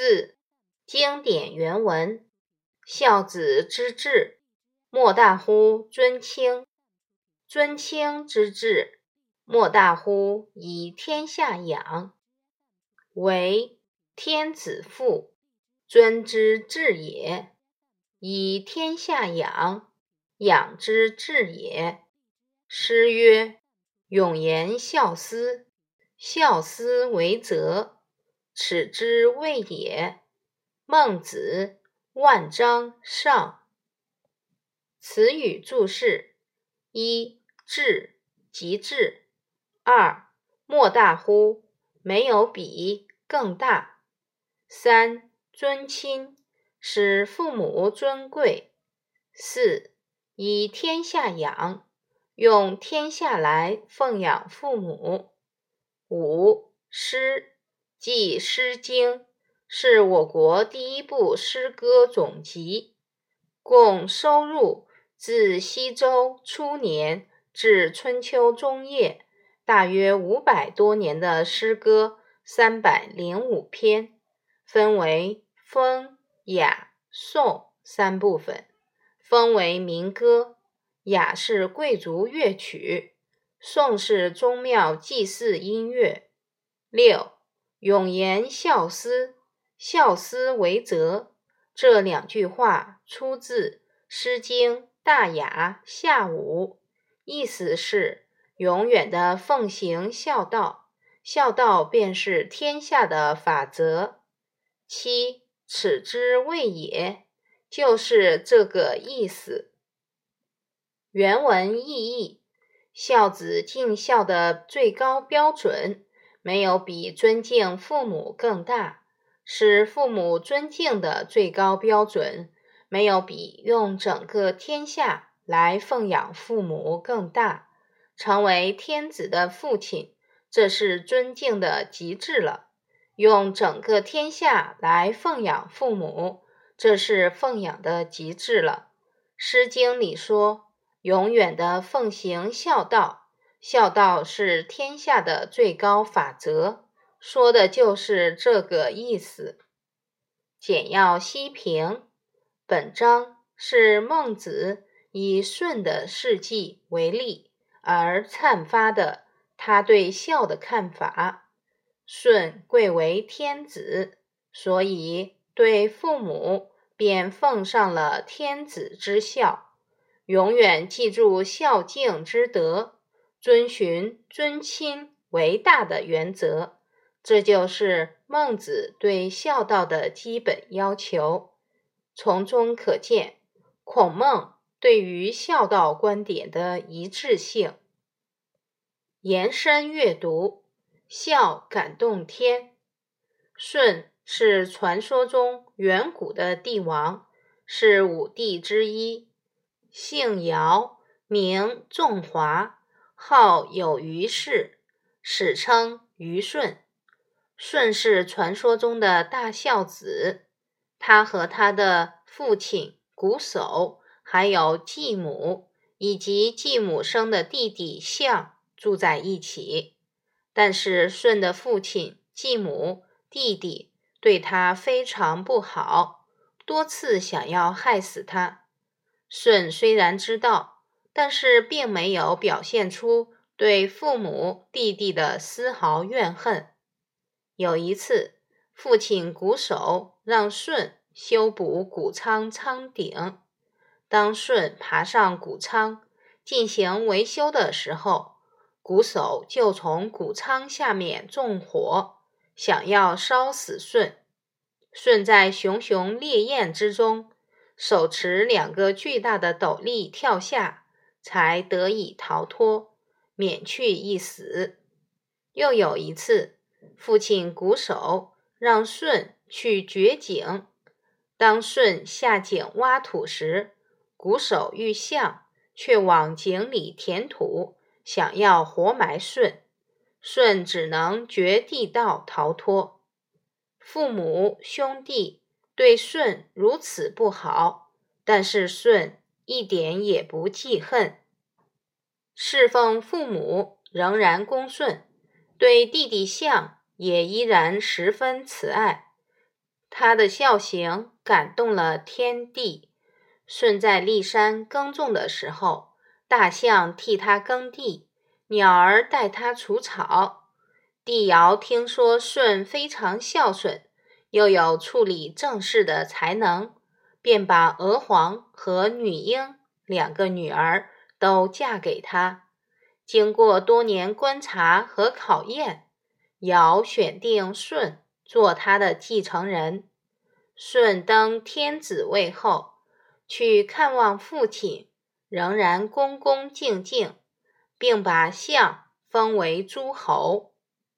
四、经典原文：孝子之志，莫大乎尊亲；尊亲之志，莫大乎以天下养。为天子父，尊之至也；以天下养，养之至也。诗曰：“永言孝思，孝思为则，此之谓也。”孟子《万章上》。词语注释：一、至，极致；二、莫大乎，没有比。更大。三尊亲，使父母尊贵。四以天下养，用天下来奉养父母。五诗，即《诗经》，是我国第一部诗歌总集，共收入自西周初年至春秋中叶，大约五百多年的诗歌。三百零五篇，分为风、雅、颂三部分。风为民歌，雅是贵族乐曲，颂是宗庙祭祀音乐。六永言孝思，孝思为则。这两句话出自《诗经·大雅·下五》，意思是永远的奉行孝道。孝道便是天下的法则。七，此之谓也，就是这个意思。原文意义：孝子尽孝的最高标准，没有比尊敬父母更大；使父母尊敬的最高标准，没有比用整个天下来奉养父母更大。成为天子的父亲。这是尊敬的极致了，用整个天下来奉养父母，这是奉养的极致了。《诗经》里说：“永远的奉行孝道，孝道是天下的最高法则。”说的就是这个意思。简要析评：本章是孟子以舜的事迹为例而阐发的。他对孝的看法：舜贵为天子，所以对父母便奉上了天子之孝，永远记住孝敬之德，遵循尊亲为大的原则。这就是孟子对孝道的基本要求。从中可见，孔孟对于孝道观点的一致性。延伸阅读，孝感动天。舜是传说中远古的帝王，是五帝之一，姓尧，名仲华，号有余氏，史称虞舜。舜是传说中的大孝子，他和他的父亲瞽叟，还有继母以及继母生的弟弟象。住在一起，但是舜的父亲、继母、弟弟对他非常不好，多次想要害死他。舜虽然知道，但是并没有表现出对父母、弟弟的丝毫怨恨。有一次，父亲瞽叟让舜修补谷仓仓顶，当舜爬上谷仓进行维修的时候，瞽叟就从谷仓下面纵火，想要烧死舜。舜在熊熊烈焰之中，手持两个巨大的斗笠跳下，才得以逃脱，免去一死。又有一次，父亲瞽叟让舜去掘井，当舜下井挖土时，瞽叟遇象，却往井里填土。想要活埋舜，舜只能掘地道逃脱。父母兄弟对舜如此不好，但是舜一点也不记恨，侍奉父母仍然恭顺，对弟弟象也依然十分慈爱。他的孝行感动了天地。舜在骊山耕种的时候，大象替他耕地，鸟儿带他除草。帝尧听说舜非常孝顺，又有处理政事的才能，便把娥皇和女英两个女儿都嫁给他。经过多年观察和考验，尧选定舜做他的继承人。舜登天子位后，去看望父亲，仍然恭恭敬敬，并把象封为诸侯。